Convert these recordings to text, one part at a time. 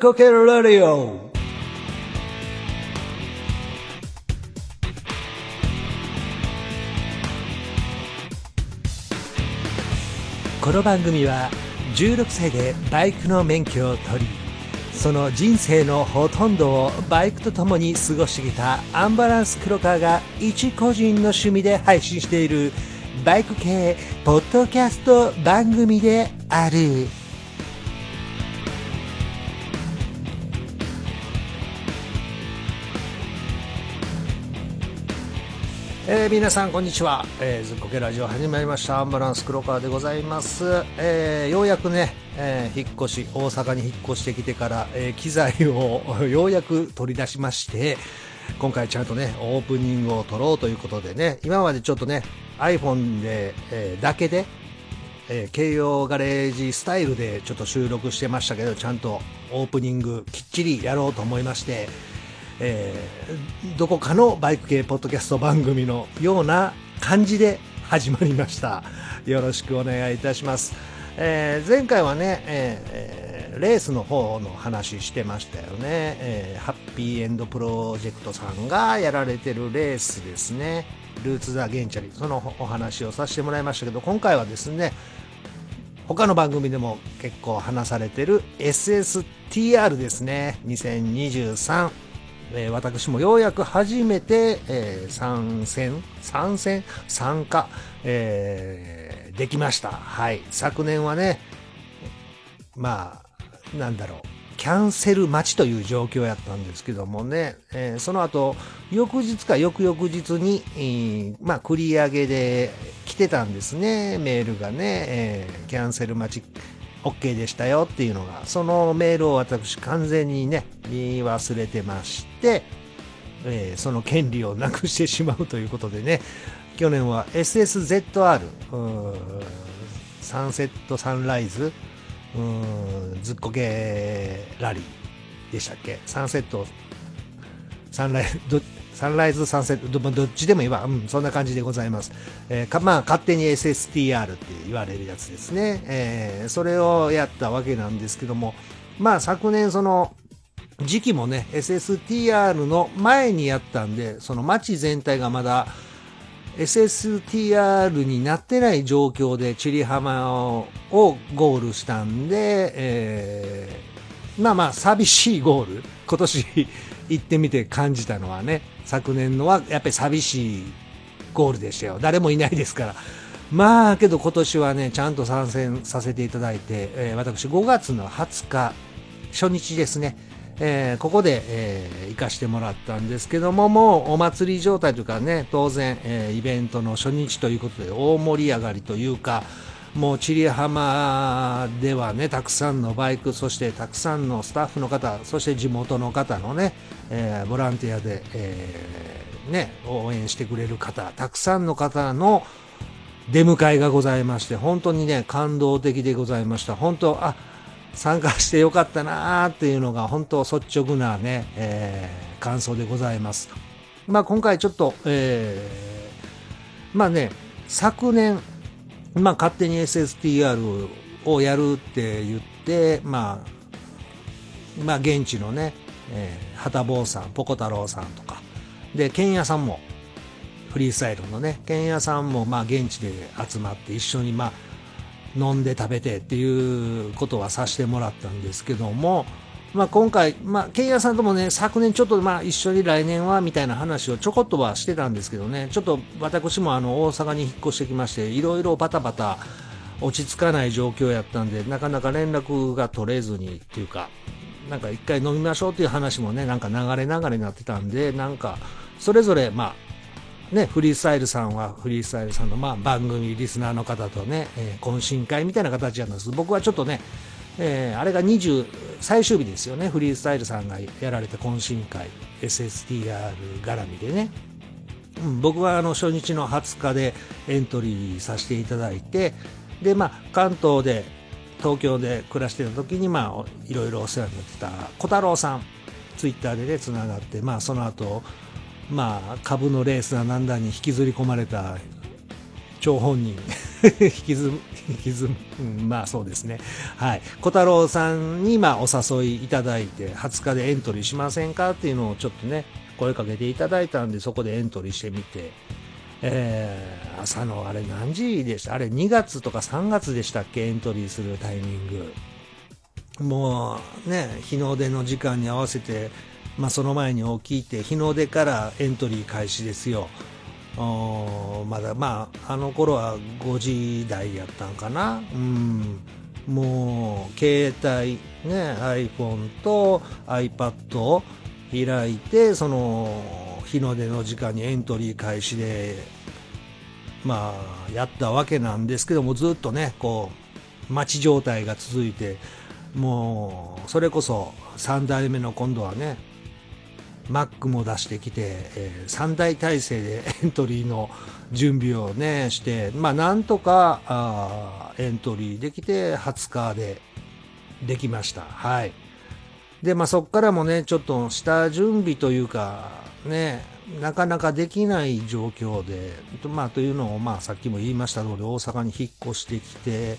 こけラディオこの番組は16歳でバイクの免許を取りその人生のほとんどをバイクと共に過ごしてきたアンバランス黒川が一個人の趣味で配信しているバイク系ポッドキャスト番組である。えー、皆さんこんにちは、えー、ずっこけラジオ始まりました。アンバランス黒川でございます、えー、ようやくね、えー、引っ越し大阪に引っ越してきてから、えー、機材を ようやく取り出しまして今回ちゃんとねオープニングを撮ろうということでね今までちょっとね iPhone で、えー、だけで、えー、京葉ガレージスタイルでちょっと収録してましたけどちゃんとオープニングきっちりやろうと思いましてえー、どこかのバイク系ポッドキャスト番組のような感じで始まりました。よろしくお願いいたします、えー、前回はね、えー、レースの方の話してましたよね、えハッピーエンドプロジェクトさんがやられてるレースですね。ルーツ・ザ・ゲンチャリ。そのお話をさせてもらいましたけど今回はですね他の番組でも結構話されてる SSTR ですね。2023えー、私もようやく初めて、えー、参戦、参戦、参加、えー、できました。はい。昨年はね、まあ、なんだろう、キャンセル待ちという状況やったんですけどもね、えー、その後、翌日か翌々日に、えー、まあ、繰り上げで来てたんですね、メールがね、えー、キャンセル待ち。OK でしたよっていうのが、そのメールを私完全にね、言い忘れてまして、えー、その権利をなくしてしまうということでね、去年は SSZR、サンセットサンライズ、ずっこけラリーでしたっけ？サンセット、サンライズ、サンライズサンセット、どっちでもいいわ。うん、そんな感じでございます。えー、かまあ、勝手に SSTR って言われるやつですね。えー、それをやったわけなんですけども、まあ、昨年その、時期もね、SSTR の前にやったんで、その街全体がまだ SSTR になってない状況でチリ浜をゴールしたんで、えー、まあまあ寂しいゴール、今年 行ってみて感じたのはね、昨年のはやっぱり寂しいゴールでしたよ。誰もいないですから。まあ、けど今年はね、ちゃんと参戦させていただいて、えー、私5月の20日、初日ですね、えー、ここで、えー、行かしてもらったんですけども、もうお祭り状態というかね、当然、えー、イベントの初日ということで大盛り上がりというか、もう千里浜ではね、たくさんのバイク、そしてたくさんのスタッフの方、そして地元の方のね、えー、ボランティアで、えー、ね、応援してくれる方、たくさんの方の出迎えがございまして、本当にね、感動的でございました。本当、あ、参加してよかったなーっていうのが本当率直なね、えー、感想でございます。まあ今回ちょっと、えー、まあね、昨年、まあ、勝手に SSTR をやるって言って、まあ、まあ、現地のね、えー、畑坊さん、ポコ太郎さんとか、で、剣屋さんも、フリースタイルのね、剣屋さんも、まあ、現地で集まって一緒に、まあ、飲んで食べてっていうことはさせてもらったんですけども、まあ、今回、まあ、ケイヤさんともね、昨年ちょっとまあ一緒に来年はみたいな話をちょこっとはしてたんですけどね、ちょっと私もあの大阪に引っ越してきまして、いろいろバタバタ落ち着かない状況やったんで、なかなか連絡が取れずにっていうか、なんか一回飲みましょうっていう話もね、なんか流れ流れになってたんで、なんか、それぞれ、まあ、ね、フリースタイルさんはフリースタイルさんの、まあ、番組リスナーの方とね、えー、懇親会みたいな形なんです。僕はちょっとね、えー、あれが20最終日ですよね。フリースタイルさんがやられた懇親会 SSTR 絡みでね、うん、僕はあの初日の20日でエントリーさせていただいてでまあ関東で東京で暮らしてた時にまあいろいろお世話になってた小太郎さんツイッターでねつながってまあその後まあ株のレースだなんだに引きずり込まれた張本人引きず、引きず、うん、まあそうですね。はい。小太郎さんに、まあお誘いいただいて、20日でエントリーしませんかっていうのをちょっとね、声かけていただいたんで、そこでエントリーしてみて、えー、朝のあれ何時でした？あれ2月とか3月でしたっけ？エントリーするタイミング。もうね、日の出の時間に合わせて、まあその前に起きて、日の出からエントリー開始ですよ。まだまああの頃は5時台やったんかな？うんもう携帯ね iPhone と iPad を開いてその日の出の時間にエントリー開始でまあやったわけなんですけどもずっとねこう待ち状態が続いてもうそれこそ3代目の今度はね Mac も出してきて、えー、3大体制で エントリーの準備をね、して、まあなんとかエントリーできて20日でできました。はい。で、まあそこからもね、ちょっと下準備というか、ね、なかなかできない状況で、まあというのを、まあさっきも言いました通り大阪に引っ越してきて、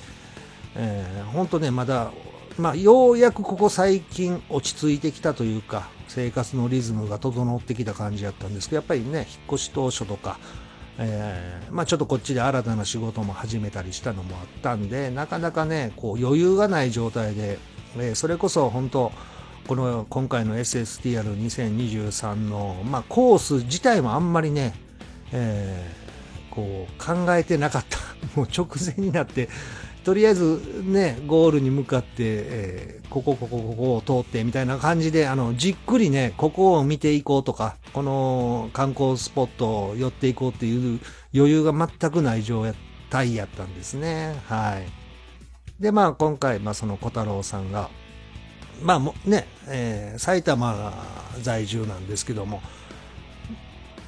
えー、本当ね、まだ、まあようやくここ最近落ち着いてきたというか、生活のリズムが整ってきた感じやったんですけど、やっぱりね、引っ越し当初とか、えー、まあちょっとこっちで新たな仕事も始めたりしたのもあったんで、なかなかね、こう余裕がない状態で、えー、それこそ本当、この今回の SSTR2023 の、まあ、コース自体もあんまりね、えー、こう考えてなかった。もう直前になって、とりあえずね、ゴールに向かって、えー、ここ、ここ、ここを通ってみたいな感じで、あの、じっくりね、ここを見ていこうとか、この観光スポットを寄っていこうっていう余裕が全くない状態やったんですね。はい。で、まあ今回、まあその小太郎さんが、まあもね、えー、埼玉在住なんですけども、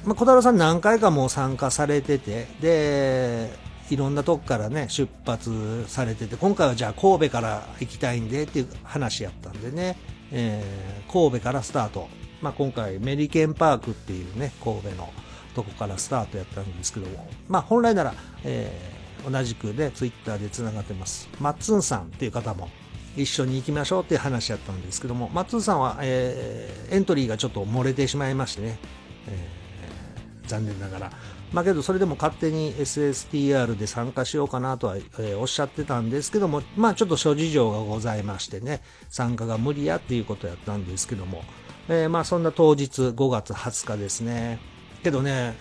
まあ、小太郎さん何回かも参加されてて、で、いろんなとこからね、出発されてて、今回はじゃあ神戸から行きたいんでっていう話やったんでね、えー、神戸からスタート。まあ、今回メリケンパークっていうね、神戸のとこからスタートやったんですけども、まあ、本来なら、えー、同じくね、ツイッターで繋がってます。マッツンさんっていう方も、一緒に行きましょうっていう話やったんですけども、マッツンさんは、えー、エントリーがちょっと漏れてしまいましてね、えー、残念ながら、まあけどそれでも勝手に SSTR で参加しようかなとは、えー、おっしゃってたんですけども、まあちょっと諸事情がございましてね、参加が無理やっていうことやったんですけども、えー、まあそんな当日5月20日ですね。けどね、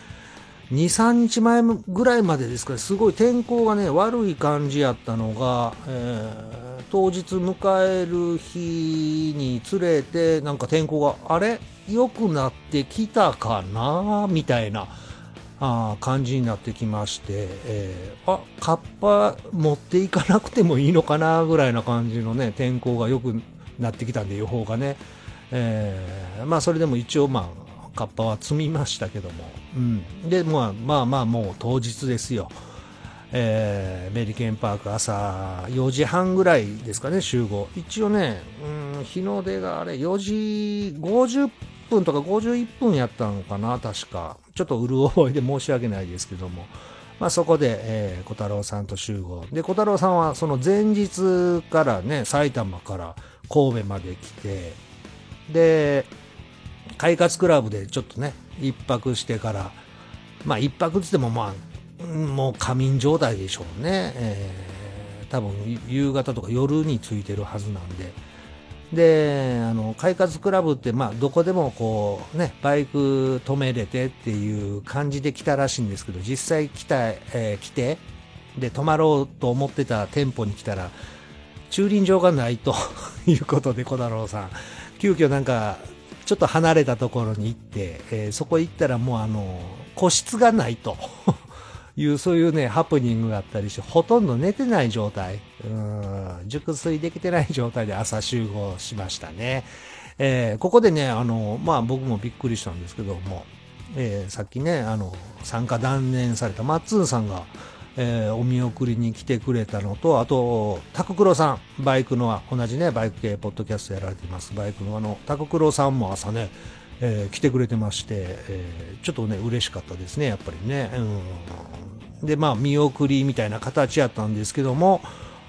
2、3日前ぐらいまでですから、すごい天候がね、悪い感じやったのが、えー、当日迎える日につれて、なんか天候が、あれ？良くなってきたかな？みたいな。あ感じになってきまして、えー、あカッパ持っていかなくてもいいのかなぐらいな感じのね天候が良くなってきたんで予報がね、えー、まあそれでも一応まあカッパは積みましたけども、うん、でまあまあまあもう当日ですよ、えー、メリケンパーク朝4時半ぐらいですかね集合。一応ね、うん、日の出があれ4時50分とか51分やったのかな確か。ちょっとうる覚えで申し訳ないですけども、まあ、そこで、えー、小太郎さんと集合。で、小太郎さんはその前日からね、埼玉から神戸まで来て、で、快活クラブでちょっとね、一泊してから、まあ一泊つってもまあ、もう仮眠状態でしょうね。えー、多分夕方とか夜についてるはずなんで、であの快活クラブって、まあ、どこでもこう、ね、バイク止めれてっていう感じで来たらしいんですけど実際来た、えー、来てで泊まろうと思ってた店舗に来たら駐輪場がないということで小太郎さん急遽なんかちょっと離れたところに行って、えー、そこ行ったらもうあの個室がないと いう、そういうね、ハプニングがあったりして、ほとんど寝てない状態、うん、熟睡できてない状態で朝集合しましたね。えー、ここでね、あの、まあ僕もびっくりしたんですけども、えー、さっきね、あの、参加断念されたマッツンさんが、えー、お見送りに来てくれたのと、あと、タククロさん、バイクの、同じね、バイク系ポッドキャストやられています、バイクのあの、タククロさんも朝ね、えー、来てくれてまして、えー、ちょっとね、嬉しかったですね、やっぱりね。うん、で、まあ、見送りみたいな形やったんですけども、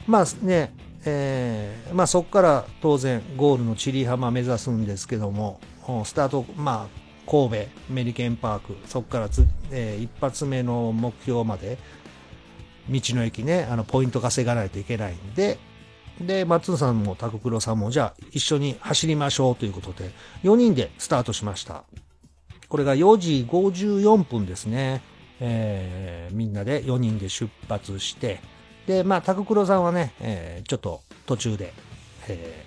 まあね、えー、まあそこから当然ゴールの千里浜目指すんですけども、スタート、まあ神戸メリケンパーク、そこからつ、えー、一発目の目標まで、道の駅ね、あの、ポイント稼がないといけないんで、で、松野さんもタククロさんも、じゃあ一緒に走りましょうということで、4人でスタートしました。これが4時54分ですね。えー、みんなで4人で出発して、で、まあ、タククロさんはね、えー、ちょっと途中で、え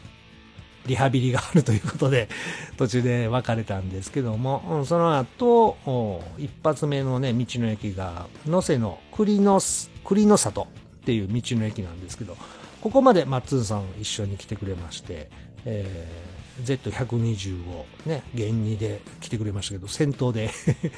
ー、リハビリがあるということで、途中で別れたんですけども、うん、その後、一発目のね、道の駅が、能勢の栗の、栗の里っていう道の駅なんですけど、ここまでマッツンさん一緒に来てくれまして、えー、Z120 をね、現2で来てくれましたけど、先頭で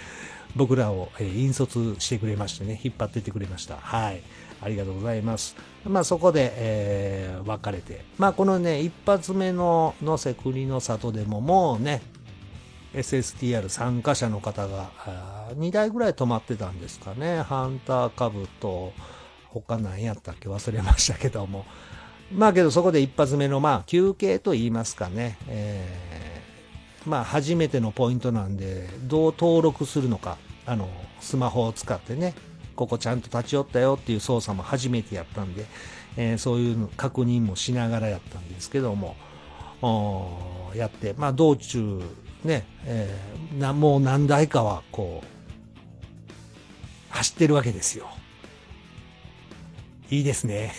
僕らを、えー、引率してくれましてね、引っ張ってってくれました。はい。ありがとうございます。まあそこで、えー、別れて。まあこのね、一発目の野瀬国の里でももうね、SSTR 参加者の方が2台ぐらい止まってたんですかね。ハンター株と、他何やったっけ？忘れましたけども。まあけどそこで一発目のまあ休憩と言いますかね。えー、まあ初めてのポイントなんで、どう登録するのか。あの、スマホを使ってね。ここちゃんと立ち寄ったよっていう操作も初めてやったんで、えー、そういう確認もしながらやったんですけども、やって、まあ道中ね、えー、なもう何台かはこう、走ってるわけですよ。いいですね。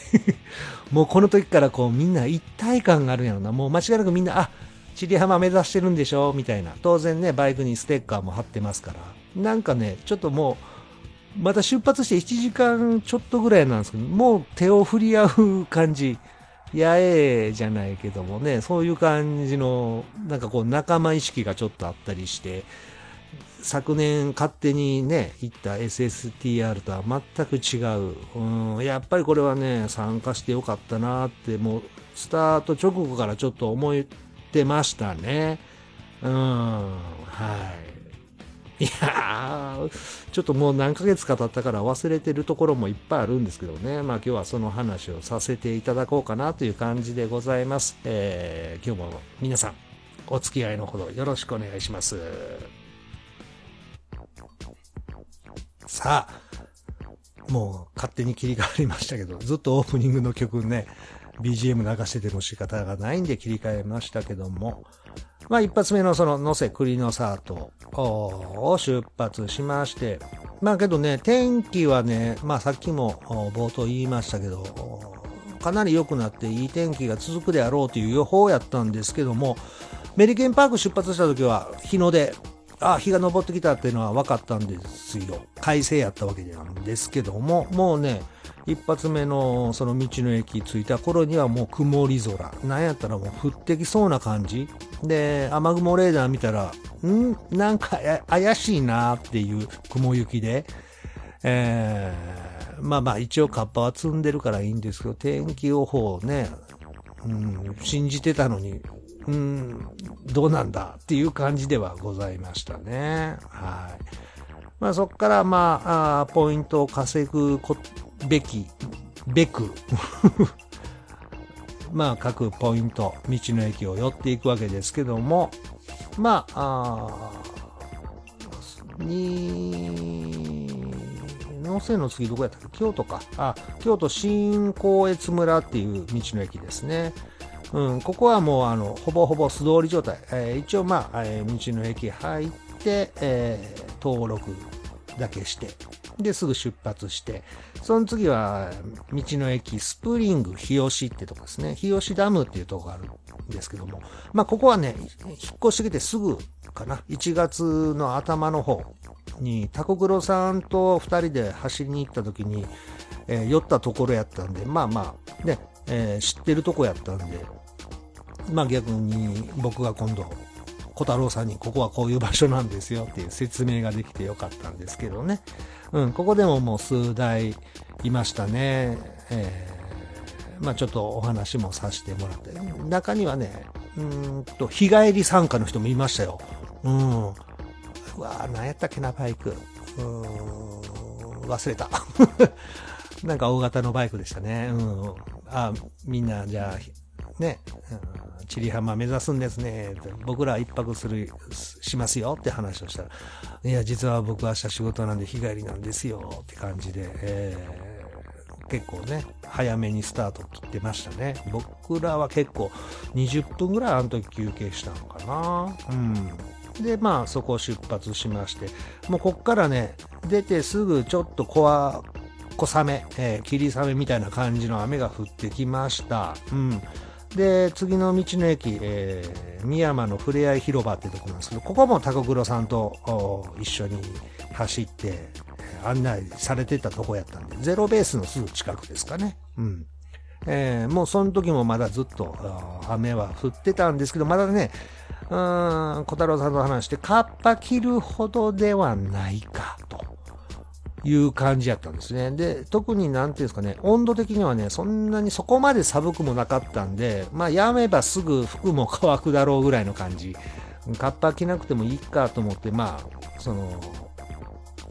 もうこの時からこうみんな一体感があるんやろな。もう間違いなくみんな、あ、千里浜目指してるんでしょみたいな。当然ね、バイクにステッカーも貼ってますから。なんかね、ちょっともう、また出発して1時間ちょっとぐらいなんですけど、もう手を振り合う感じ。やえじゃないけどもね、そういう感じの、なんかこう仲間意識がちょっとあったりして、昨年勝手にね、行った SSTR とは全く違う。うん、やっぱりこれはね、参加してよかったなって、もう、スタート直後からちょっと思ってましたね。うん、はい。いやー、ちょっともう何ヶ月か経ったから忘れてるところもいっぱいあるんですけどね。まあ今日はその話をさせていただこうかなという感じでございます。えー、今日も皆さん、お付き合いのほどよろしくお願いします。さあ、もう勝手に切り替わりましたけど、ずっとオープニングの曲ね、BGM 流してても仕方がないんで切り替えましたけども、まあ一発目のその野瀬栗のサートを出発しまして、まあけどね、天気はね、まあさっきも冒頭言いましたけど、かなり良くなっていい天気が続くであろうという予報やったんですけども、メリケンパーク出発した時は日の出あ日が昇ってきたっていうのは分かったんですよ。快晴やったわけなんですけども、もうね、一発目のその道の駅着いた頃にはもう曇り空。なんやったらもう降ってきそうな感じ。で、雨雲レーダー見たら、ん？なんか怪しいなっていう雲行きで、えー、まあまあ一応カッパは積んでるからいいんですけど、天気予報ね、うん、信じてたのに、うん、どうなんだっていう感じではございましたね。はい。まあそこからまあ、あポイントを稼ぐことべき、べく。まあ各ポイント、道の駅を寄っていくわけですけども、まあ、あに、能勢の次どこやったっけ？京都か。あ、京都新光越村っていう道の駅ですね。うん、ここはもうあのほぼほぼ素通り状態、えー、一応まあ、えー、道の駅入って、えー、登録だけして。ですぐ出発してその次は道の駅スプリング日吉ってとこですね。日吉ダムっていうとこがあるんですけども。まあここはね引っ越してきてすぐかな。1月の頭の方にタコクロさんと2人で走りに行った時に、えー、寄ったところやったんで。まあまあね、えー、知ってるとこやったんで。まあ逆に僕が今度、小太郎さんにここはこういう場所なんですよっていう説明ができてよかったんですけどね。うん、ここでももう数台いましたね。えー、まあちょっとお話もさせてもらって。中にはね、うんと、日帰り参加の人もいましたよ。うん。うわ何やったっけな、バイク。うーん、忘れた。なんか大型のバイクでしたね。うん。あ、みんな、じゃあ、ね、うん、チリ浜目指すんですね。僕ら一泊する、しますよって話をしたら、いや、実は僕明日仕事なんで日帰りなんですよって感じで、えー、結構ね、早めにスタート切ってましたね。僕らは結構20分ぐらいあの時休憩したのかな。うん。で、まあそこを出発しまして、もうこっからね、出てすぐちょっと小小雨、えー、霧雨みたいな感じの雨が降ってきました。うん。で、次の道の駅、えー、宮山のふれあい広場ってとこなんですけど、ここも高黒さんと一緒に走って、案内されてたとこやったんで、ゼロベースのすぐ近くですかね。うん。えー、もうその時もまだずっと雨は降ってたんですけど、まだね、うーん、小太郎さんと話して、カッパ切るほどではないか、という感じやったんですね。で、特になんていうんですかね、温度的にはね、そんなにそこまで寒くもなかったんで、まあ、やめばすぐ服も乾くだろうぐらいの感じ。カッパ着なくてもいいかと思って、まあ、その、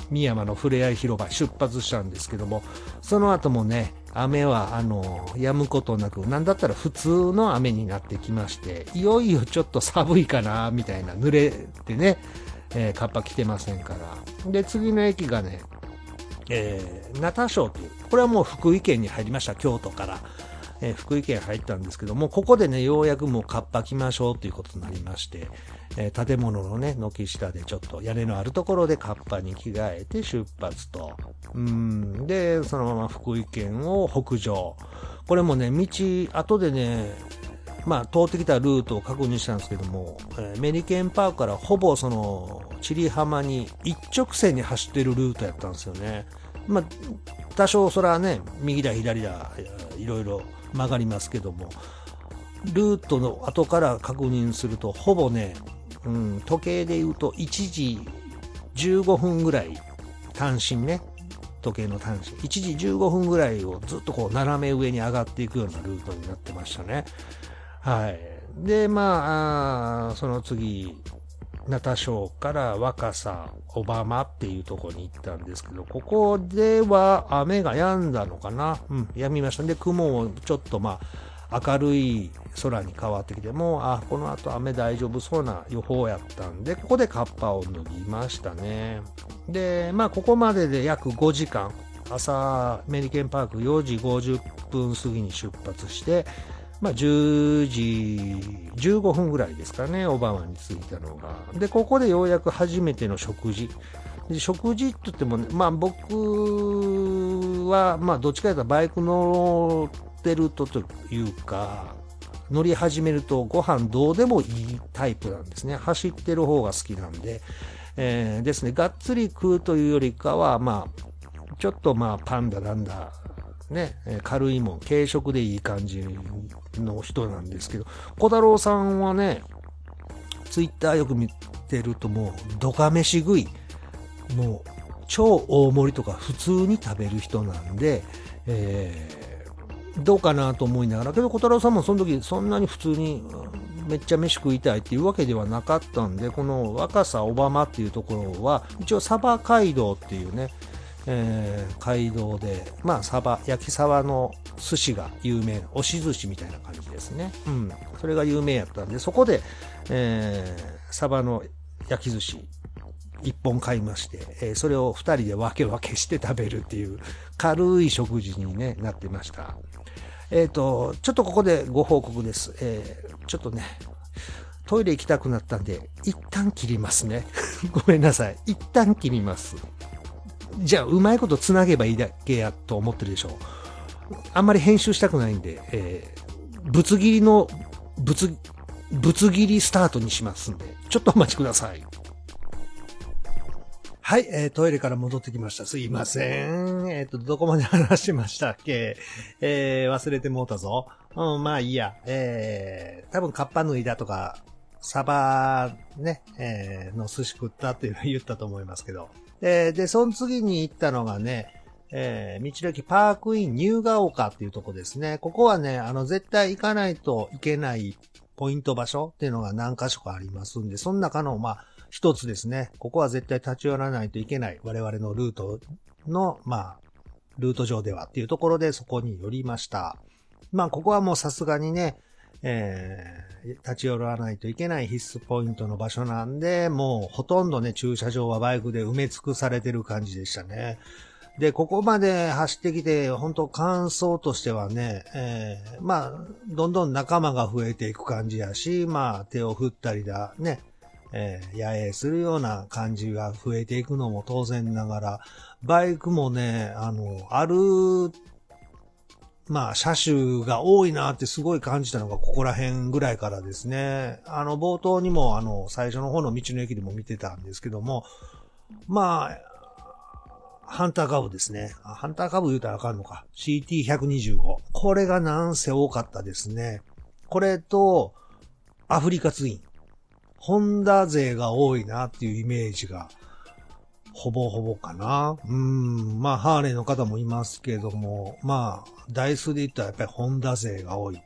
三山のふれあい広場出発したんですけども、その後もね、雨は、あの、止むことなく、なんだったら普通の雨になってきまして、いよいよちょっと寒いかな、みたいな、濡れてね、えー、カッパ着てませんから。で、次の駅がね、えー、ナタ省という、これはもう福井県に入りました、京都から。えー、福井県入ったんですけども、ここでね、ようやくもうカッパ着ましょうということになりまして、えー、建物のね、軒下でちょっと屋根のあるところでカッパに着替えて出発と。うん。で、そのまま福井県を北上。これもね、道、後でね、まあ、通ってきたルートを確認したんですけども、えー、メリケンパークからほぼその、チリ浜に一直線に走ってるルートやったんですよね。まあ、多少それはね、右だ左だ、いろいろ曲がりますけども、ルートの後から確認すると、ほぼね、うん、時計で言うと1時15分ぐらい、単身ね、時計の単身、1時15分ぐらいをずっとこう斜め上に上がっていくようなルートになってましたね。はい。で、まあ、その次、ナタ省から若狭、小浜っていうところに行ったんですけど、ここでは雨が止んだのかな？うん、止みました。で、雲もちょっとまあ、明るい空に変わってきて、も、あ、この後雨大丈夫そうな予報やったんで、ここでカッパを脱ぎましたね。で、まあ、ここまでで約5時間、朝、メリケンパーク4時50分過ぎに出発して、まあ、10時15分ぐらいですかね、オバマに着いたのが。で、ここでようやく初めての食事。で食事って言っても、ね、まあ僕は、まあどっちかというとバイク乗ってるとというか、乗り始めるとご飯どうでもいいタイプなんですね。走ってる方が好きなんで。えー、ですね、がっつり食うというよりかは、まあ、ちょっとまあパンダなんだ、ね、軽いもん、軽食でいい感じの人なんですけど、小太郎さんはね、ツイッターよく見てるともう、ドカ飯食い、もう、超大盛りとか普通に食べる人なんで、えー、どうかなと思いながら、けど小太郎さんもその時そんなに普通にめっちゃ飯食いたいっていうわけではなかったんで、この若狭小浜っていうところは、一応サバ街道っていうね、えー、街道で、まあ、サバ、焼きサバの寿司が有名、押し寿司みたいな感じですね。うん。それが有名やったんで、そこで、えー、サバの焼き寿司、一本買いまして、えー、それを二人で分け分けして食べるっていう、軽い食事に、ね、なってました。えっ、ー、と、ちょっとここでご報告です。えー、ちょっとね、トイレ行きたくなったんで、一旦切りますね。ごめんなさい。一旦切ります。じゃあ、うまいことつなげばいいだけやと思ってるでしょ。あんまり編集したくないんで、えー、ぶつ切りの、ぶつ、ぶつ切りスタートにしますんで、ちょっとお待ちください。はい、えー、トイレから戻ってきました。すいません。えっ、ー、と、どこまで話しましたっけ？えー、忘れてもうたぞ。うん、まあいいや。えー、多分カッパ脱いだとか、サバ、ね、えー、の寿司食ったっていうのは言ったと思いますけど。えー、で、その次に行ったのがね、えー、道の駅パークインニューガ丘っていうとこですね。ここはね、あの、絶対行かないといけないポイント場所っていうのが何箇所かありますんで、その中の、まあ、一つですね、ここは絶対立ち寄らないといけない我々のルートの、まあ、ルート上ではっていうところでそこに寄りました。まあ、ここはもうさすがにね、えー、立ち寄らないといけない必須ポイントの場所なんで、もうほとんどね、駐車場はバイクで埋め尽くされてる感じでしたね。で、ここまで走ってきて、本当感想としてはね、えー、まあ、どんどん仲間が増えていく感じやし、まあ、手を振ったりだ、ね、えー、野営するような感じが増えていくのも当然ながら、バイクもね、あの、ある、まあ、車種が多いなってすごい感じたのがここら辺ぐらいからですね。あの、冒頭にも、あの、最初の方の道の駅でも見てたんですけども、まあ、ハンターカブですね。ハンターカブ言うたらあかんのか。CT125。これがなんせ多かったですね。これと、アフリカツイン。ホンダ勢が多いなっていうイメージが、ほぼほぼかな。うん、まあ、ハーレーの方もいますけども、まあ、台数で言ったらやっぱりホンダ勢が多い。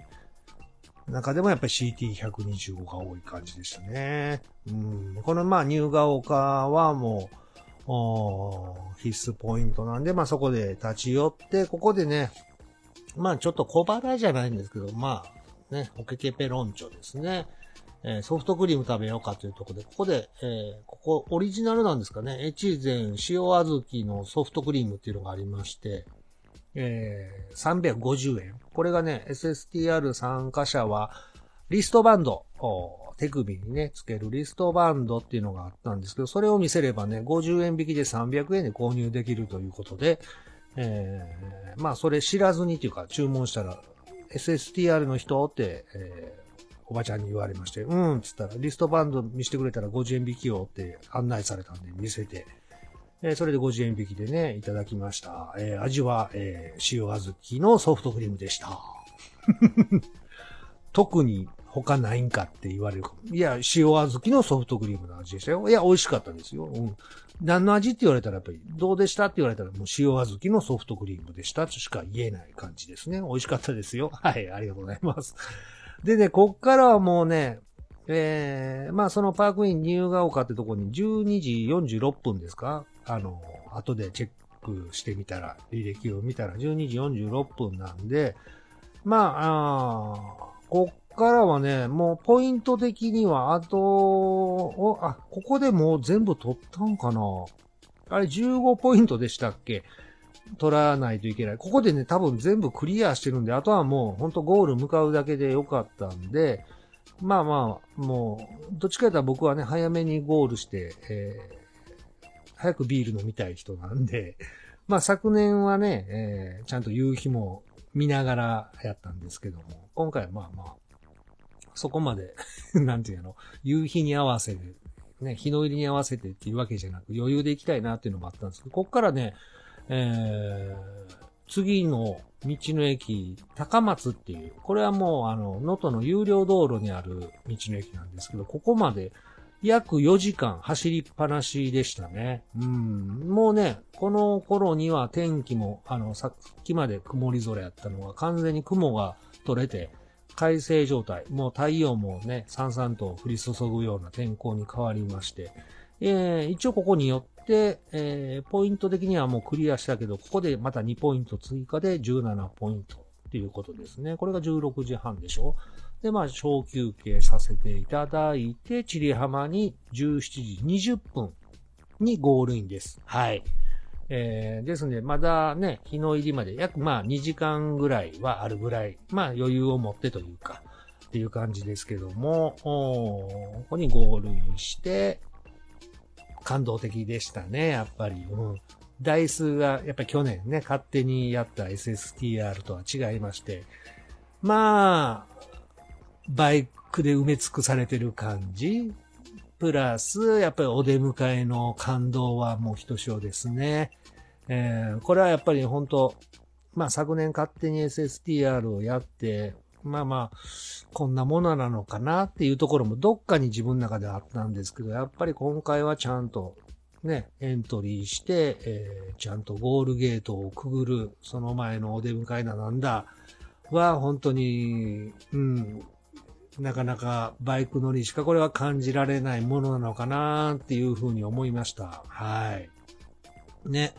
中でもやっぱり CT125 が多い感じでしたね。うん、このまあ、ニューガオカはもう、必須ポイントなんで、まあそこで立ち寄って、ここでね、まあちょっと小腹じゃないんですけど、まあね、ホケケペロンチョですね。え、ソフトクリーム食べようかというところで、ここで、え、ここオリジナルなんですかね、越前塩小豆のソフトクリームっていうのがありまして、えー、350円。これがね、SSTR 参加者は、リストバンド、手首にね、つけるリストバンドっていうのがあったんですけど、それを見せればね、50円引きで300円で購入できるということで、えー、まあそれ知らずにっていうか注文したら、SSTR の人って、えーおばちゃんに言われまして、うん、つったら、リストバンド見せてくれたら50円引きよって案内されたんで見せて、えー、それで50円引きでね、いただきました。えー、味は、えー、塩小豆のソフトクリームでした。特に他ないんかって言われる。いや、塩小豆のソフトクリームの味でしたよ。いや、美味しかったですよ。うん。何の味って言われたらやっぱり、どうでしたって言われたらもう塩小豆のソフトクリームでしたとしか言えない感じですね。美味しかったですよ。はい、ありがとうございます。でね、こっからはもうね、えー、まあそのパークインニューガオカってとこに12時46分ですか？あの、後でチェックしてみたら、履歴を見たら12時46分なんで、まあ、あこっからはね、もうポイント的には、あと、お、あ、ここでもう全部取ったんかな？あれ15ポイントでしたっけ？取らないといけない。ここでね、多分全部クリアしてるんで、あとはもうほんとゴール向かうだけでよかったんで、まあまあ、もう、どっちかというと僕はね、早めにゴールして、えー、早くビール飲みたい人なんで、まあ昨年はね、えー、ちゃんと夕日も見ながらやったんですけども、今回はまあまあ、そこまで なんていうの、夕日に合わせる、ね、日の入りに合わせてっていうわけじゃなく、余裕で行きたいなっていうのもあったんですけど、こっからね、えー、次の道の駅、高松っていう、これはもうあの、能登の有料道路にある道の駅なんですけど、ここまで約4時間走りっぱなしでしたね。うん。もうね、この頃には天気も、あの、さっきまで曇り空やったのが完全に雲が取れて、快晴状態、もう太陽もね、さんさんと降り注ぐような天候に変わりまして、えー、一応ここによって、えー、ポイント的にはもうクリアしたけど、ここでまた2ポイント追加で17ポイントっていうことですね。これが16時半でしょで、まあ、小休憩させていただいて、チリ浜に17時20分にゴールインです。はい。えー、ですので、まだね、日の入りまで約まあ2時間ぐらいはあるぐらい、まあ余裕を持ってというか、っていう感じですけども、ここにゴールインして、感動的でしたね、やっぱり。うん。台数が、やっぱり去年ね、勝手にやった SSTR とは違いまして、まあ、バイクで埋め尽くされてる感じプラス、やっぱりお出迎えの感動はもうひとしおですね。えー、これはやっぱり本当まあ昨年勝手に SSTR をやって、まあまあ、こんなものなのかなっていうところもどっかに自分の中ではあったんですけど、やっぱり今回はちゃんとね、エントリーして、えー、ちゃんとゴールゲートをくぐる、その前のお出迎えだなんだ、は本当に、うん、なかなかバイク乗りしかこれは感じられないものなのかなっていうふうに思いました。はい。ね。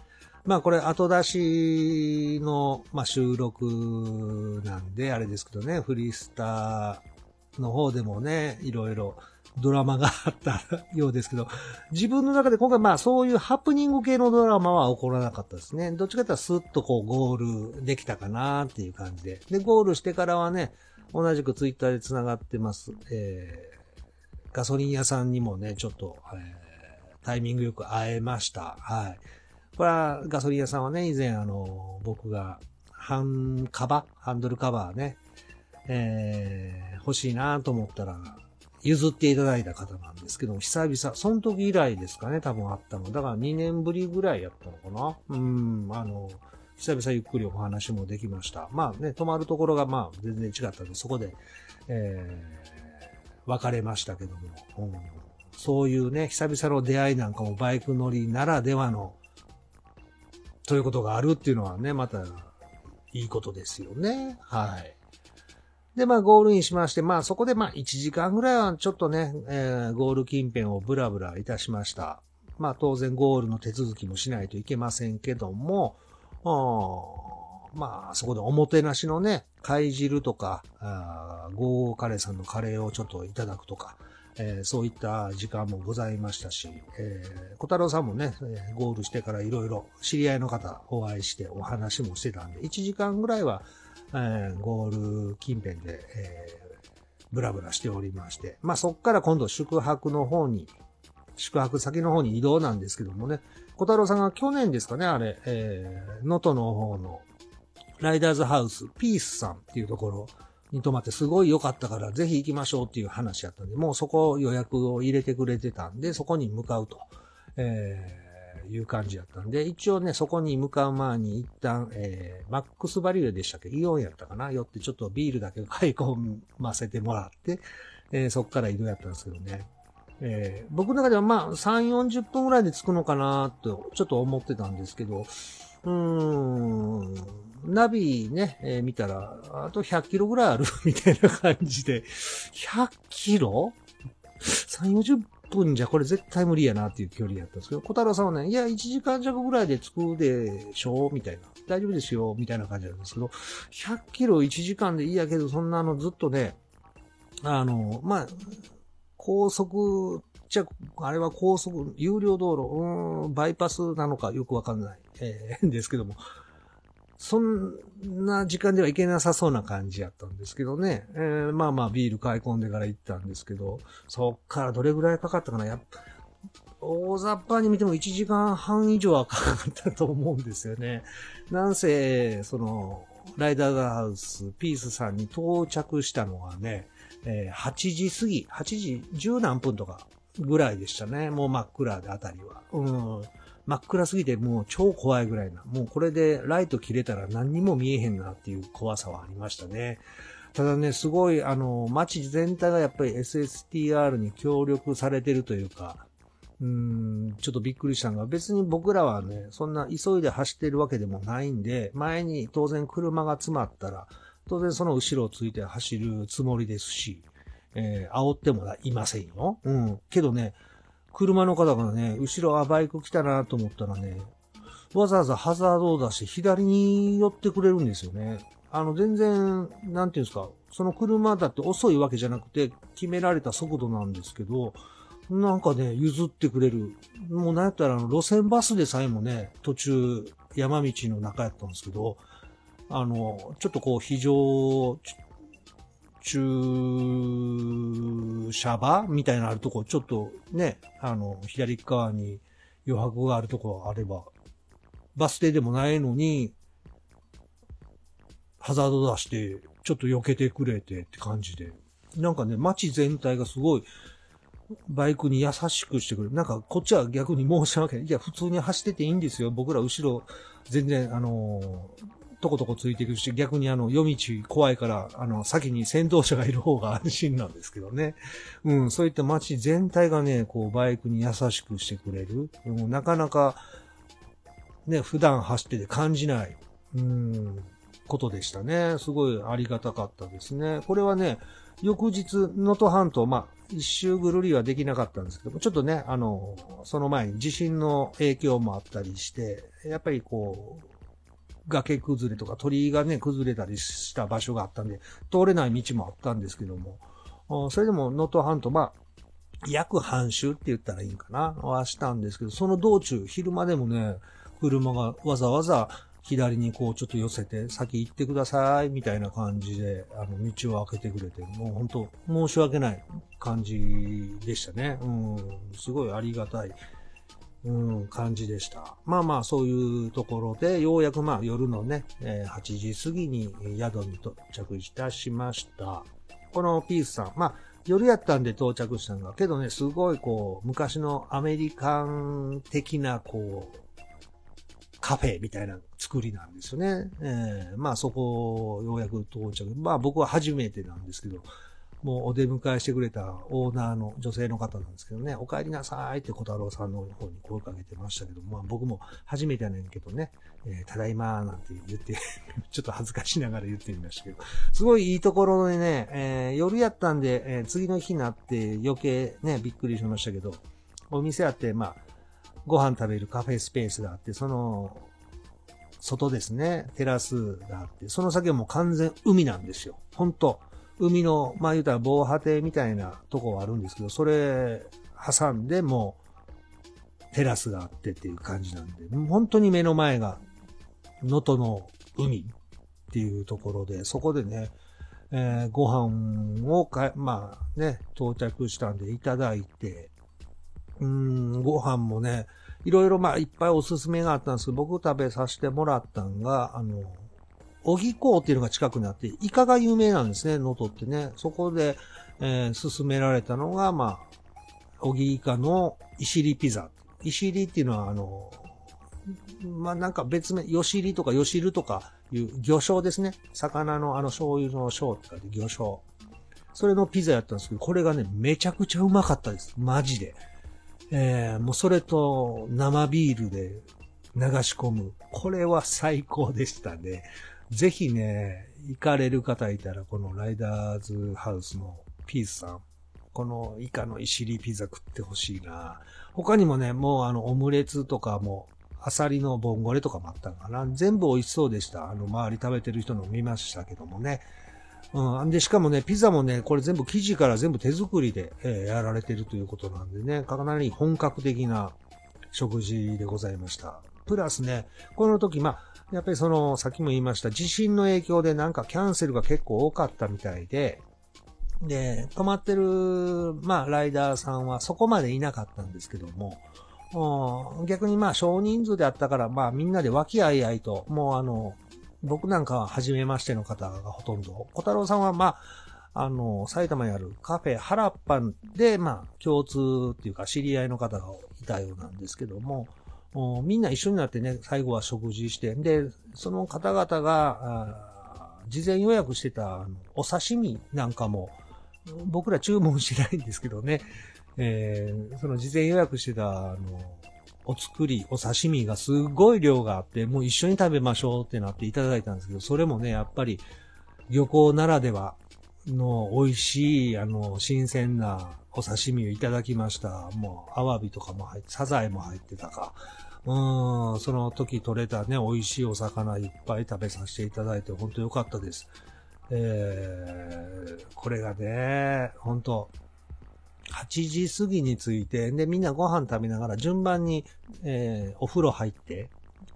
まあこれ後出しの、まあ、収録なんであれですけどね、フリースターの方でもね、いろいろドラマがあったようですけど、自分の中で今回まあそういうハプニング系のドラマは起こらなかったですね。どっちかというとスッとこうゴールできたかなっていう感じで。で、ゴールしてからはね、同じくツイッターで繋がってます。えー、ガソリン屋さんにもね、ちょっと、えー、タイミングよく会えました。はい。これはガソリン屋さんはね、以前あの、僕がハンカバハンドルカバーね、えー、欲しいなと思ったら、譲っていただいた方なんですけども、久々、その時以来ですかね、多分あったの。だから2年ぶりぐらいやったのかな。うん、あの、久々ゆっくりお話もできました。まあね、泊まるところがまあ全然違ったんで、そこで、えー、別れましたけども、うん、そういうね、久々の出会いなんかもバイク乗りならではの、ということがあるっていうのはね、またいいことですよね。はい。で、まあ、ゴールインしまして、まあ、そこで、まあ、1時間ぐらいはちょっとね、えー、ゴール近辺をブラブラいたしました。まあ、当然ゴールの手続きもしないといけませんけども、まあ、そこでおもてなしのね、貝汁とか、ゴーカレーさんのカレーをちょっといただくとか、えー、そういった時間もございましたし、えー、小太郎さんもね、えー、ゴールしてからいろいろ知り合いの方お会いしてお話もしてたんで、1時間ぐらいは、えー、ゴール近辺で、えー、ブラブラしておりまして、まあそっから今度宿泊の方に、宿泊先の方に移動なんですけどもね、小太郎さんが去年ですかね、あれ、えー、能登の方のライダーズハウス、ピースさんっていうところに泊まってすごい良かったからぜひ行きましょうっていう話やったんで、もうそこ予約を入れてくれてたんで、そこに向かうと、えー、いう感じやったんで、一応ね、そこに向かう前に一旦、えー、マックスバリューでしたっけ？イオンやったかな？寄ってちょっとビールだけ買い込ませてもらって、えー、そっから移動やったんですけどね。えー、僕の中ではまあ3、40分ぐらいで着くのかなとちょっと思ってたんですけど、うーん、ナビね、えー、見たら、あと100キロぐらいある みたいな感じで、100キロ ?3、40分じゃこれ絶対無理やなっていう距離やったんですけど、小太郎さんはね、いや、1時間弱ぐらいで着くでしょ？うみたいな。大丈夫ですよ。みたいな感じなんですけど、100キロ1時間でいいやけど、そんなのずっとね、あの、まあ、高速、じゃ、あれは高速、有料道路、うん、バイパスなのかよくわかんない、えー、ですけども、そんな時間ではいけなさそうな感じやったんですけどね。えー、まあまあビール買い込んでから行ったんですけど、そっからどれぐらいかかったかなやっぱ、大雑把に見ても1時間半以上はかかったと思うんですよね。なんせ、その、ライダーズハウス、ピースさんに到着したのはね、えー、8時過ぎ、8時10何分とかぐらいでしたね。もう真っ暗であたりは。うん。真っ暗すぎてもう超怖いぐらいな。もうこれでライト切れたら何にも見えへんなっていう怖さはありましたね。ただね、すごい、あの、街全体がやっぱり SSTR に協力されてるというか、うーん、ちょっとびっくりしたのが、別に僕らはね、そんな急いで走ってるわけでもないんで、前に当然車が詰まったら、当然その後ろをついて走るつもりですし、えー、煽ってもいませんよ。うん。けどね、車の方がね、後ろ、あ、バイク来たなと思ったらね、わざわざハザードを出して左に寄ってくれるんですよね。あの、全然、なんていうんですか、その車だって遅いわけじゃなくて、決められた速度なんですけど、なんかね、譲ってくれる。もうなんやったら、あの、路線バスでさえもね、途中、山道の中やったんですけど、あの、ちょっとこう、非常、駐車場みたいなあるとこ、ちょっとね、あの、左側に余白があるとこあれば、バス停でもないのに、ハザード出して、ちょっと避けてくれてって感じで。なんかね、街全体がすごい、バイクに優しくしてくれる。なんか、こっちは逆に申し訳ない。いや、普通に走ってていいんですよ。僕ら後ろ、全然、あのとことこついていくし、逆にあの、夜道怖いから、あの、先に先導車がいる方が安心なんですけどね。うん、そういった街全体がね、こう、バイクに優しくしてくれる。うん、なかなか、ね、普段走ってて感じない。うん、ことでしたね。すごいありがたかったですね。これはね、翌日、能登半島、まあ、一周ぐるりはできなかったんですけども、ちょっとね、あの、その前に地震の影響もあったりして、やっぱりこう、崖崩れとか鳥居がね、崩れたりした場所があったんで、通れない道もあったんですけども、それでも能登半島、まあ、約半周って言ったらいいんかな。はしたんですけど、その道中、昼間でもね、車がわざわざ左にこうちょっと寄せて、先行ってください、みたいな感じで、あの、道を開けてくれて、もう本当申し訳ない感じでしたね。うん、すごいありがたい、うん、感じでした。まあまあ、そういうところで、ようやくまあ夜のね、え、8時過ぎに宿に到着いたしました。このピースさん、まあ、夜やったんで到着したんが、けどね、すごいこう、昔のアメリカン的なこう、カフェみたいな作りなんですよね。えー、まあそこ、ようやく到着。まあ僕は初めてなんですけど、もうお出迎えしてくれたオーナーの女性の方なんですけどね、お帰りなさいって小太郎さんの方に声かけてましたけど、まあ僕も初めてやねんけどね、えー、ただいまーなんて言って ちょっと恥ずかしながら言ってみましたけど、すごいいいところでね、えー、夜やったんで、えー、次の日になって余計ね、びっくりしましたけど、お店あって、まあ、ご飯食べるカフェスペースがあって、その、外ですね、テラスがあって、その先はもう完全海なんですよ。ほんと。海の、まあ言うたら防波堤みたいなとこはあるんですけど、それ挟んでもうテラスがあってっていう感じなんで、本当に目の前が能登の海っていうところで、そこでね、えー、ご飯をか、まあね、到着したんでいただいて、うん、ご飯もね、いろいろまあいっぱいおすすめがあったんですけど、僕食べさせてもらったんが、あの、小木港っていうのが近くにあって、イカが有名なんですね、能登ってね。そこで、えー、勧められたのが、まあ、小木イカの石りピザ。石りっていうのは、あの、まあ、なんか別名、よしりとかよしるとかいう魚醤ですね。魚のあの醤油の醤って書いて魚醤。それのピザやったんですけど、これがね、めちゃくちゃうまかったです。マジで。えー、もうそれと生ビールで流し込む。これは最高でしたね。ぜひね、行かれる方いたら、このライダーズハウスのピースさん、このイカのいしりピザ食ってほしいな。他にもね、もうあのオムレツとかも、アサリのボンゴレとかもあったかな。全部美味しそうでした。あの、周り食べてる人の見ましたけどもね。うん。で、しかもね、ピザもね、これ全部生地から全部手作りで、えー、やられてるということなんでね、かなり本格的な食事でございました。プラスね、この時、まあ、やっぱりその、さっきも言いました、地震の影響でなんかキャンセルが結構多かったみたいで、で、泊まってる、まあ、ライダーさんはそこまでいなかったんですけども、逆にまあ少人数であったから、まあみんなで和気あいあいと、もうあの、僕なんかは初めましての方がほとんど。小太郎さんは、まあ、あの、埼玉にあるカフェ原っぱで、まあ、共通っていうか知り合いの方がいたようなんですけども、みんな一緒になってね、最後は食事して、で、その方々が、事前予約してたお刺身なんかも、僕ら注文してないんですけどね、えー、その事前予約してた、あの、お作り、お刺身がすごい量があって、もう一緒に食べましょうってなっていただいたんですけど、それもね、やっぱり漁港ならではの美味しい、あの、新鮮なお刺身をいただきました。もう、アワビとかも入って、サザエも入ってたか。うん、その時取れたね、美味しいお魚いっぱい食べさせていただいて、本当良かったです。えー、これがね、本当8時過ぎに着いて、で、みんなご飯食べながら順番に、えー、お風呂入って、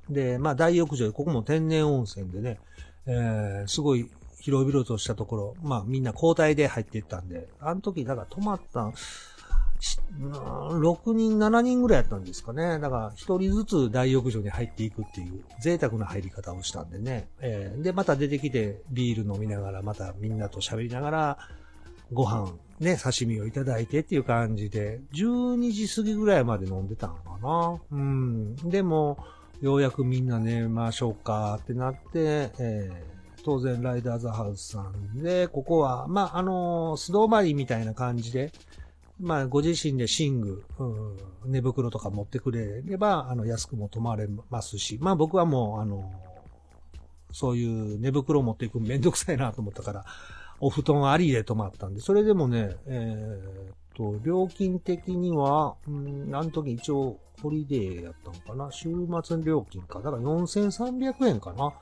で、まあ大浴場で、ここも天然温泉でね、えー、すごい広々としたところ、まあみんな交代で入っていったんで、あの時、だから泊まった、6人、7人ぐらいやったんですかね。だから、1人ずつ大浴場に入っていくっていう贅沢な入り方をしたんでね。えー、で、また出てきてビール飲みながら、またみんなと喋りながら、ご飯、ね、刺身をいただいてっていう感じで、12時過ぎぐらいまで飲んでたのかな。うん。でも、ようやくみんな寝ましょうかってなって、えー、当然ライダーズハウスさんで、ここは、まあ、あのー、素泊まりみたいな感じで、まあ、ご自身で寝具、寝袋とか持ってくれれば、あの、安くも泊まれますし、まあ僕はもう、あの、そういう寝袋を持っていくのめんどくさいなと思ったから、お布団ありで泊まったんで、それでもね、えー、と、料金的には、うん、あの時一応、ホリデーやったのかな？週末料金か。だから4300円かな？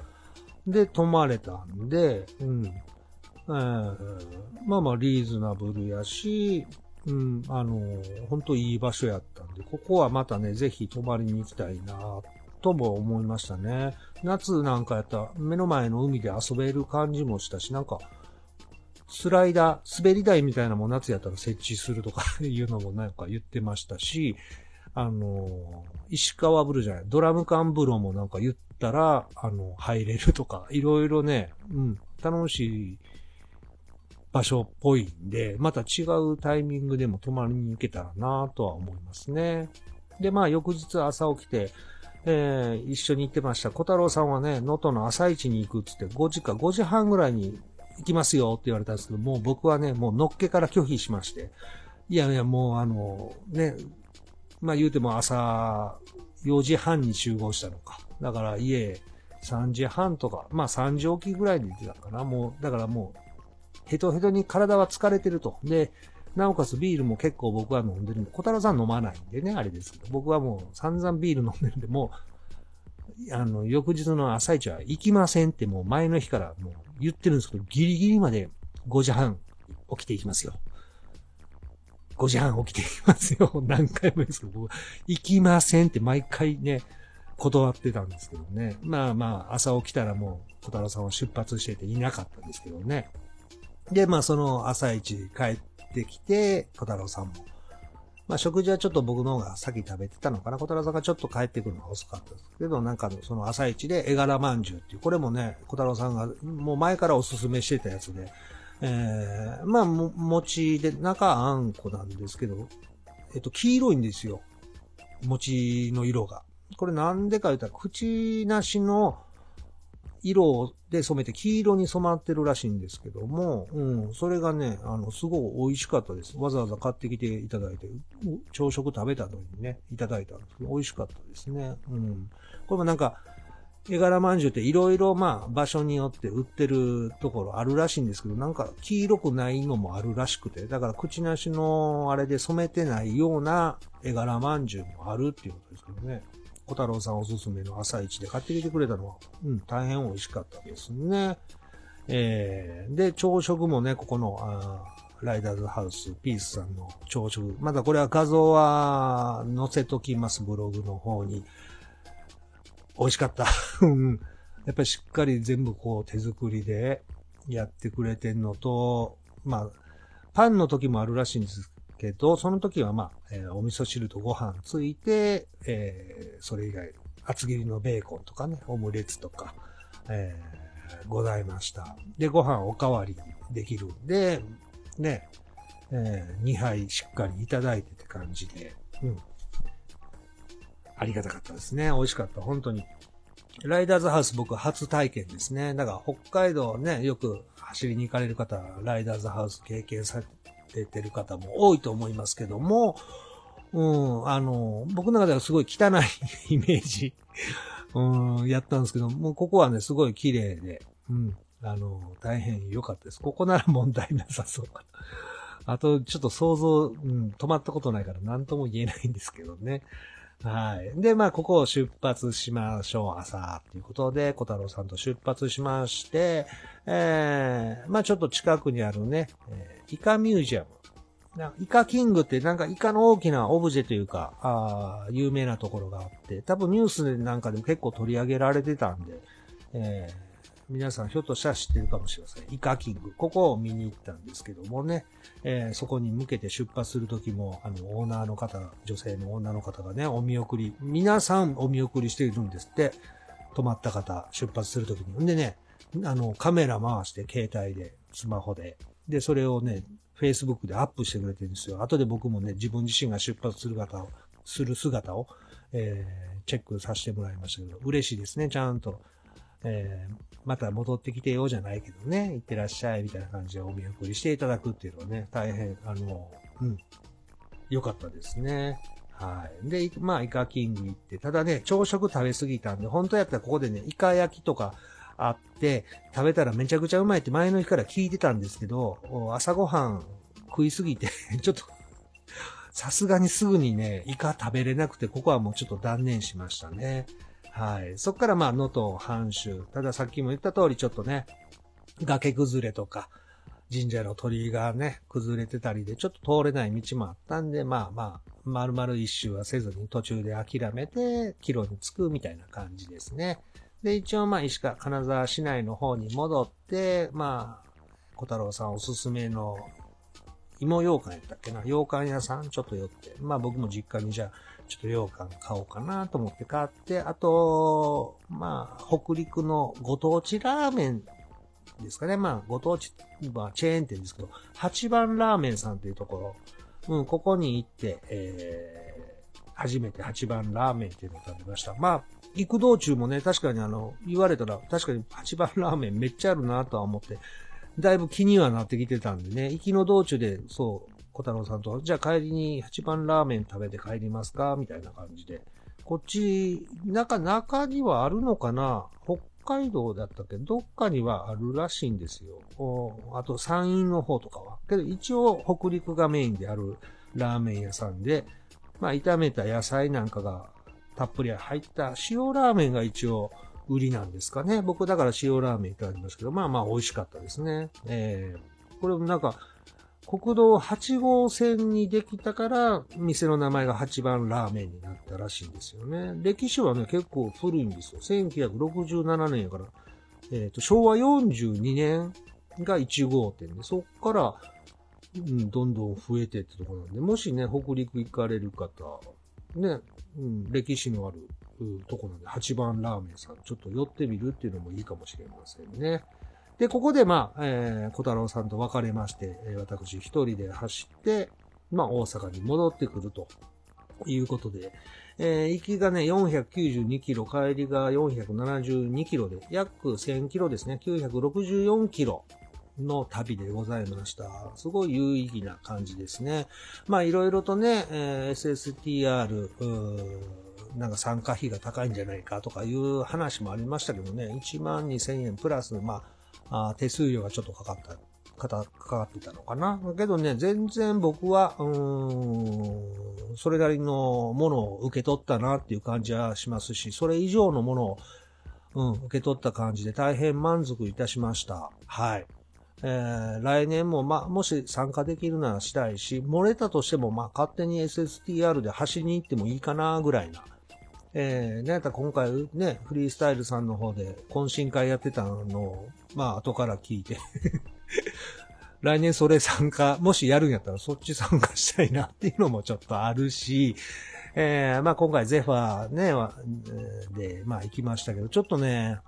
で、泊まれたんで、うん。えー、まあまあ、リーズナブルやし、うん、あの、本当いい場所やったんで、ここはまたね、ぜひ泊まりに行きたいな、とも思いましたね。夏なんかやったら、目の前の海で遊べる感じもしたし、なんか、スライダー、滑り台みたいなも夏やったら設置するとか いうのもなんか言ってましたし、あの、石川風呂じゃない、ドラム缶風呂もなんか言ったら、あの、入れるとか、いろいろね、うん、楽しい場所っぽいんで、また違うタイミングでも泊まりに行けたらなとは思いますね。で、まあ翌日朝起きて、えー、一緒に行ってました。小太郎さんはね、能登の朝市に行くっつって5時か5時半ぐらいに行きますよって言われたんですけど、もう僕はね、もうのっけから拒否しまして、いやいや、もうあの、ね、まあ言うても朝4時半に集合したのか。だから家3時半とか、まあ3時起きぐらいで行ってたかな。もう、だからもう、ヘトヘトに体は疲れてると。で、なおかつビールも結構僕は飲んでるんで、小太郎さん飲まないんでね、あれですけど、僕はもう散々ビール飲んでるんで、もう、あの、翌日の朝一は行きませんってもう前の日からもう言ってるんですけど、ギリギリまで5時半起きていきますよ。5時半起きていきますよ。何回もですけど、僕、行きませんって毎回ね、断ってたんですけどね。まあまあ、朝起きたらもう、小太郎さんは出発してていなかったんですけどね。で、まあその朝一帰ってきて、小太郎さんも。まあ食事はちょっと僕の方が先食べてたのかな。小太郎さんがちょっと帰ってくるのが遅かったですけど、なんかその朝一で絵柄まんじゅうっていう、これもね、小太郎さんがもう前からおすすめしてたやつで、えー、まあ、も、餅で、中あんこなんですけど、えっと、黄色いんですよ。餅の色が。これなんでか言ったら、口なしの色で染めて黄色に染まってるらしいんですけども、うん、それがね、あの、すごい美味しかったです。わざわざ買ってきていただいて、朝食食べたのにね、いただいたんですけど、美味しかったですね。うん。これもなんか、絵柄まんじゅうっていろいろまあ場所によって売ってるところあるらしいんですけど、なんか黄色くないのもあるらしくて、だから口なしのあれで染めてないような絵柄まんじゅうもあるっていうことですけどね。小太郎さんおすすめの朝市で買ってきてくれたのは、うん、大変美味しかったですね。えー、で、朝食もね、ここの、あライダーズハウス、ピースさんの朝食。まだこれは画像は載せときます、ブログの方に。美味しかった。うんやっぱりしっかり全部こう手作りでやってくれてんのと、まあ、パンの時もあるらしいんですけど、その時はまあ、えー、お味噌汁とご飯ついて、えー、それ以外、厚切りのベーコンとかね、オムレツとか、えー、ございました。で、ご飯おかわりできるんで、ね、えー、2杯しっかりいただいてって感じで、うん。ありがたかったですね。美味しかった。本当に。ライダーズハウス僕初体験ですね。だから北海道ね、よく走りに行かれる方、ライダーズハウス経験されてる方も多いと思いますけども、うん、あの、僕の中ではすごい汚いイメージ、うん、やったんですけど、もうここはね、すごい綺麗で、うん、あの、大変良かったです。ここなら問題なさそうかな。あと、ちょっと想像、うん、止まったことないから何とも言えないんですけどね。はい。で、まあ、ここを出発しましょう、朝、っていうことで、小太郎さんと出発しまして、えー、まあ、ちょっと近くにあるね、えー、イカミュージアム。イカキングってなんかイカの大きなオブジェというか、あ有名なところがあって、多分ニュースなんかでも結構取り上げられてたんで、えー、皆さんひょっとしたら知ってるかもしれません。イカキング。ここを見に行ったんですけどもね、えー、そこに向けて出発するときも、あの、オーナーの方、女性の女の方がね、お見送り、皆さんお見送りしているんですって、泊まった方、出発するときに。んでね、あの、カメラ回して、携帯で、スマホで。で、それをね、Facebook でアップしてくれてるんですよ。後で僕もね、自分自身が出発する姿を、する姿を、えー、チェックさせてもらいましたけど、嬉しいですね、ちゃんと。えー、また戻ってきてようじゃないけどね、行ってらっしゃいみたいな感じでお見送りしていただくっていうのはね、大変、あの、うん、良かったですね。はい。で、まあ、イカキング行って、ただね、朝食食べ過ぎたんで、本当やったらここでね、イカ焼きとか、あって、食べたらめちゃくちゃうまいって前の日から聞いてたんですけど、朝ごはん食いすぎて ちょっとさすがにすぐにね、イカ食べれなくて、ここはもうちょっと断念しましたね。はい。そっからまあ、能登半州。たださっきも言った通り、ちょっとね、崖崩れとか、神社の鳥居がね、崩れてたりで、ちょっと通れない道もあったんで、まあまあ、丸々一周はせずに途中で諦めて、帰路に着くみたいな感じですね。で、一応まあ、石川、金沢市内の方に戻って、まあ、小太郎さんおすすめの芋羊羹やったっけな？羊羹屋さんちょっと寄って、まあ僕も実家にじゃあ、ちょっと羊羹買おうかなと思って買って、あと、まあ、北陸のご当地ラーメンですかね。まあ、ご当地、まあ、チェーン店ですけど、八番ラーメンさんっていうところ、うん、ここに行って、えー、初めて八番ラーメンっていうのを食べました。まあ、行く道中もね、確かにあの、言われたら、確かに八番ラーメンめっちゃあるなとは思って、だいぶ気にはなってきてたんでね、行きの道中で、そう、小太郎さんと、じゃあ帰りに八番ラーメン食べて帰りますか？みたいな感じで。こっち、中、中にはあるのかな？北海道だったっけ、どっかにはあるらしいんですよ。あと山陰の方とかは。けど一応北陸がメインであるラーメン屋さんで、まあ炒めた野菜なんかがたっぷり入った塩ラーメンが一応売りなんですかね。僕だから塩ラーメンいただきますけど、まあまあ美味しかったですね。えー、これもなんか、国道8号線にできたから、店の名前が8番ラーメンになったらしいんですよね。歴史はね、結構古いんですよ。1967年やから、えっ、ー、と、昭和42年が1号店で、そっから、うん、どんどん増えてってとこなんで、もしね、北陸行かれる方、ね、うん、歴史のあるとこなんで、8番ラーメンさん、ちょっと寄ってみるっていうのもいいかもしれませんね。で、ここで、まあ、えー、小太郎さんと別れまして、え私一人で走って、まあ、大阪に戻ってくるということで、えー、行きがね、492キロ、帰りが472キロで、約1000キロですね、964キロの旅でございました。すごい有意義な感じですね。まあ、いろいろとね、えー、SSTR、なんか参加費が高いんじゃないかとかいう話もありましたけどね、1万2000円プラス、まあ、あ手数料がちょっとかかった、かかかってたのかな。だけどね、全然僕は、うーん、それなりのものを受け取ったなっていう感じはしますし、それ以上のものを、うん、受け取った感じで大変満足いたしました。はい。えー、来年も、まあ、もし参加できるならしたいし、漏れたとしても、まあ、勝手に SSTR で走りに行ってもいいかな、ぐらいな、えー、なんやったら今回ね、フリースタイルさんの方で懇親会やってたのを、まあ後から聞いて 来年それ参加、もしやるんやったらそっち参加したいなっていうのもちょっとあるし、えー、まあ今回ゼファーね、で、まあ行きましたけど、ちょっとね、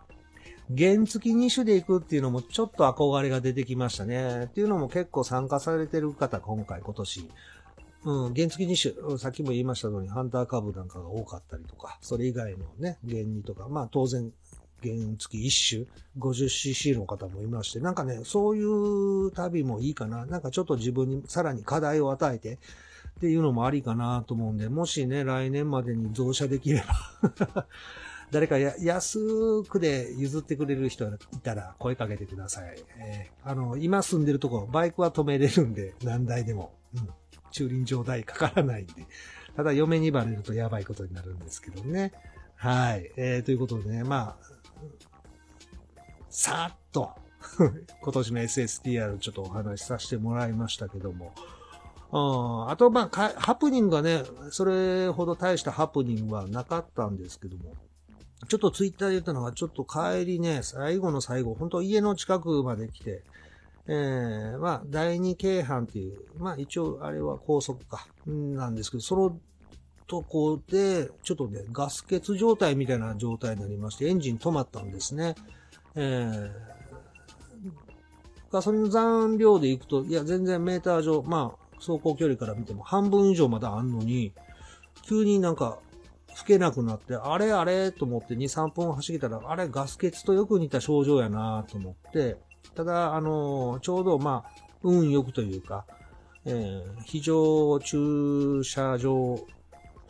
原付き2種で行くっていうのもちょっと憧れが出てきましたね。っていうのも結構参加されてる方、今回今年うん、原付2種、さっきも言いました通り、ハンター株なんかが多かったりとか、それ以外のね、原2とか、まあ当然、原付1種、50cc の方もいまして、なんかね、そういう旅もいいかな。なんかちょっと自分にさらに課題を与えて、っていうのもありかなと思うんで、もしね、来年までに増車できれば 誰かや安くで譲ってくれる人がいたら声かけてください。えー、あの、今住んでるところ、バイクは止めれるんで、何台でも。うん。駐輪場代かからないんで。ただ、嫁にバレるとやばいことになるんですけどね。はい。えー、ということでね、まあ、さーっと 今年の SSTR ちょっとお話しさせてもらいましたけども。ああと、まあ、ハプニングがね、それほど大したハプニングはなかったんですけども、ちょっとツイッターで言ったのが、ちょっと帰りね、最後の最後、本当家の近くまで来て、えー、まあ、第二京阪っていう、まあ一応あれは高速か、なんですけど、そのとこで、ちょっとね、ガス欠状態みたいな状態になりまして、エンジン止まったんですね。えー、ガソリン残量で行くと、いや、全然メーター上、まあ、走行距離から見ても半分以上まだあんのに、急になんか、吹けなくなって、あれあれと思って2、3分走ったら、あれガス欠とよく似た症状やなと思って、ただ、あの、ちょうど、まあ、運良くというか、えー、非常駐車場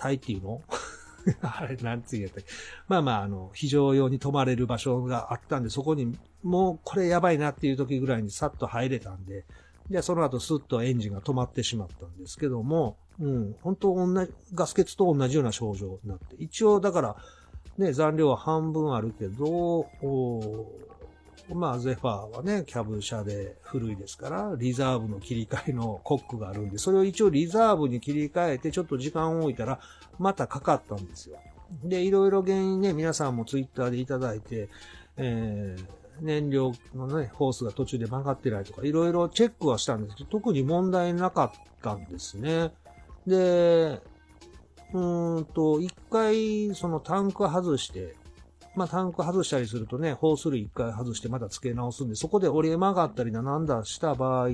帯っていうの？あれ、なんつうやったっけ？まあまあ、あの、非常用に泊まれる場所があったんで、そこに、もうこれやばいなっていう時ぐらいにさっと入れたんで、で、その後スッとエンジンが止まってしまったんですけども、うん、本当同じ、ガス欠と同じような症状になって、一応だから、ね、残量は半分あるけど、まあ、ゼファーはね、キャブ車で古いですから、リザーブの切り替えのコックがあるんで、それを一応リザーブに切り替えて、ちょっと時間を置いたら、またかかったんですよ。で、いろいろ原因ね、皆さんもツイッターでいただいて、えー、燃料のね、ホースが途中で曲がってないとか、いろいろチェックはしたんですけど、特に問題なかったんですね。で、うーんと、一回、そのタンク外して、まあ、タンク外したりするとね、ホース類一回外してまた付け直すんで、そこで折れ曲がったりだなんだした場合、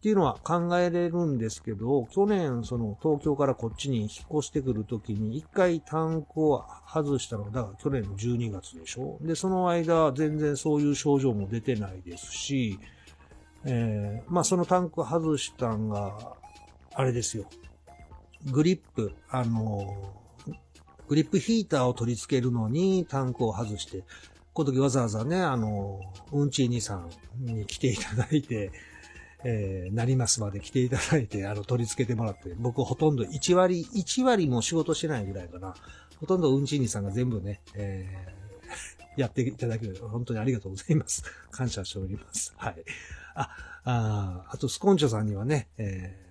っていうのは考えれるんですけど、去年、その東京からこっちに引っ越してくるときに、一回タンクを外したのが、だから去年の12月でしょで、その間、全然そういう症状も出てないですし、えー、まあそのタンク外したんが、あれですよ。グリップ、あのグリップヒーターを取り付けるのにタンクを外して、この時わざわざね、あの、うんちーにさんに来ていただいて、えー、なりますまで来ていただいて、あの、取り付けてもらって、僕ほとんど1割、1割も仕事してないぐらいかな。ほとんどうんちーにさんが全部ね、えー、やっていただける本当にありがとうございます。感謝しております。はい。あ、ああと、スコンチョさんにはね、えー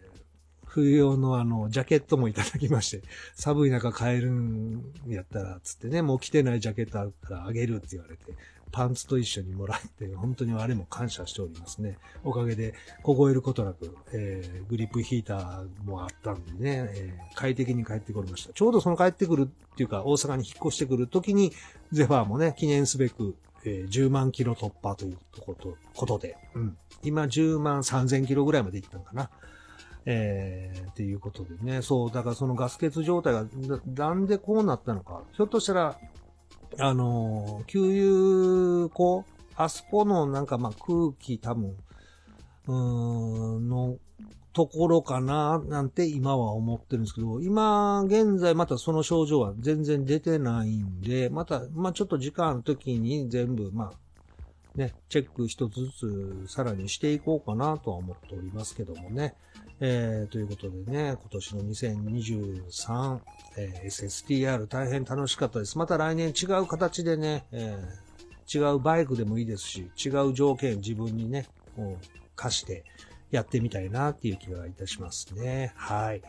冬用のあの、ジャケットもいただきまして、寒い中買えるんやったら、つってね、もう着てないジャケットあるからあげるって言われて、パンツと一緒にもらって、本当にあれも感謝しておりますね。おかげで凍えることなく、えー、グリップヒーターもあったんでね、えー、快適に帰ってこりました。ちょうどその帰ってくるっていうか、大阪に引っ越してくる時に、ゼファーもね、記念すべく、えー、10万キロ突破ということで、うん。今10万3000キロぐらいまで行ったんかな。えー、っていうことでね、そう、だからそのガス欠状態が、なんでこうなったのか、ひょっとしたら、あの、給油口、あそこのなんかまあ空気多分、うーん、のところかな、なんて今は思ってるんですけど、今現在またその症状は全然出てないんで、また、まあちょっと時間の時に全部、まあ、ね、チェック一つずつさらにしていこうかなとは思っておりますけどもね。えー、ということでね、今年の2023、えー、SSTR 大変楽しかったです。また来年違う形でね、えー、違うバイクでもいいですし、違う条件自分にね、こう貸してやってみたいなっていう気がいたしますね。はい。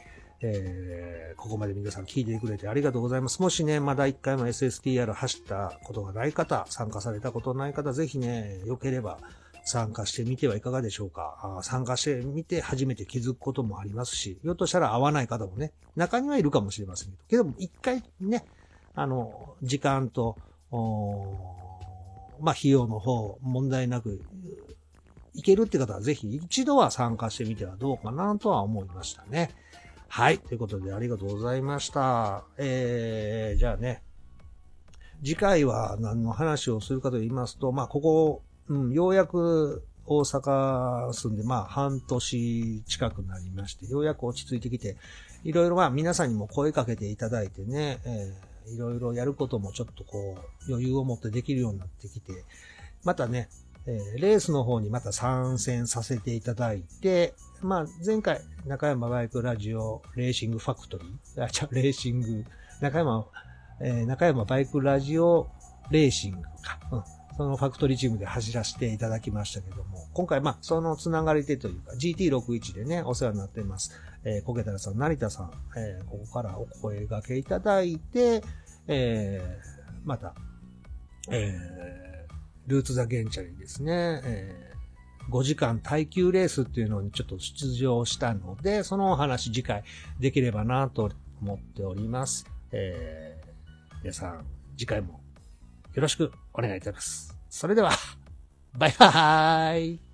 えー、ここまで皆さん聞いてくれてありがとうございます。もしね、まだ一回も SSTR 走ったことがない方、参加されたことない方、ぜひね、良ければ、参加してみてはいかがでしょうか。参加してみて初めて気づくこともありますし、ひょっとしたら合わない方もね、中にはいるかもしれませんけど、けども一回ね、あの、時間と、まあ、費用の方、問題なく、いけるって方はぜひ一度は参加してみてはどうかなとは思いましたね。はい。ということでありがとうございました。えー、じゃあね、次回は何の話をするかと言いますと、まあ、ここうん、ようやく大阪住んで、まあ半年近くなりまして、ようやく落ち着いてきて、いろいろまあ皆さんにも声かけていただいてね、えー、いろいろやることもちょっとこう余裕を持ってできるようになってきて、またね、えー、レースの方にまた参戦させていただいて、まあ前回中山バイクラジオレーシングファクトリー、あ、じゃレーシング、中山、えー、中山バイクラジオレーシングか、うん。そのファクトリーチームで走らせていただきましたけども、今回、まあ、そのつながりでというか、GT61 でね、お世話になっています。えー、コケタラさん、成田さん、えー、ここからお声掛けいただいて、えー、また、えー、ルーツ・ザ・ゲンチャリですね、えー、5時間耐久レースっていうのにちょっと出場したので、そのお話次回できればなと思っております。えー、皆さん、次回もよろしくお願いいたします。それでは、バイバーイ